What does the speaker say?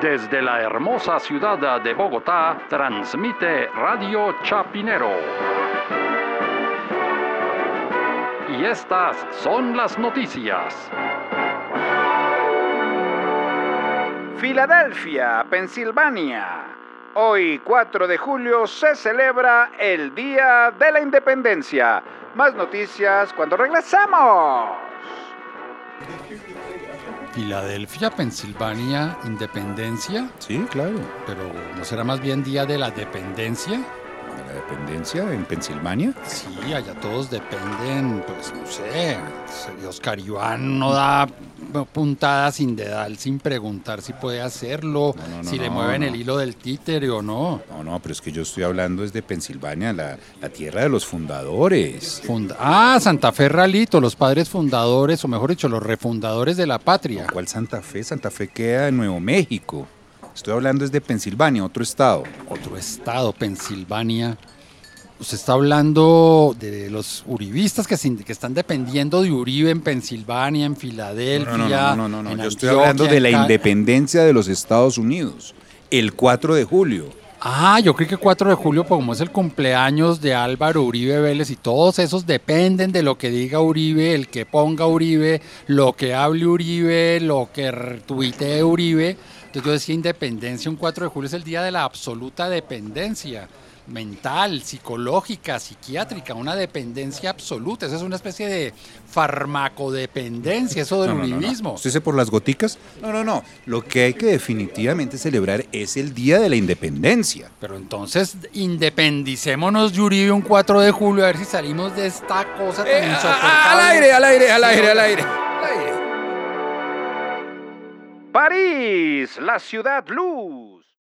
Desde la hermosa ciudad de Bogotá, transmite Radio Chapinero. Y estas son las noticias. Filadelfia, Pensilvania. Hoy, 4 de julio, se celebra el Día de la Independencia. Más noticias cuando regresamos. Filadelfia, Pensilvania, Independencia. Sí, claro. Pero ¿no será más bien Día de la Dependencia? ¿De la dependencia en Pensilvania? Sí, allá todos dependen, pues no sé. Oscar Iván no da puntada sin dedal, sin preguntar si puede hacerlo, No, no, no, si le mueven el hilo del títere o no. No, no, pero es que yo estoy hablando es de Pensilvania, la, la tierra de los fundadores. Funda- ah, Santa Fe Ralito, los padres fundadores, o mejor dicho, los refundadores de la patria. ¿Cuál Santa Fe? Santa Fe queda en Nuevo México. Estoy hablando es de Pensilvania, otro estado. Otro estado, Pensilvania. Usted está hablando de los uribistas que, están dependiendo de Uribe en Pensilvania, en Filadelfia. No, no, no, no, no, no, en Yo estoy hablando de la independencia de los Estados Unidos. El 4 de julio. Ah, yo creo que 4 de julio, pues, como es el cumpleaños de Álvaro Uribe Vélez y todos esos dependen de lo que diga Uribe, el que ponga Uribe, lo que hable Uribe, lo que r- tuitee Uribe. Entonces yo decía independencia, un 4 de julio es el día de la absoluta dependencia mental, psicológica, psiquiátrica, una dependencia absoluta. Esa es una especie de farmacodependencia, eso del No, no, no. ¿Usted dice por las goticas? No, no, no. Lo que hay que definitivamente celebrar es el Día de la Independencia. Pero entonces independicémonos de Uribe un 4 de julio a ver si salimos de esta cosa tan Eh, insoportable. al aire, al aire, al aire, al aire. París, la ciudad luz.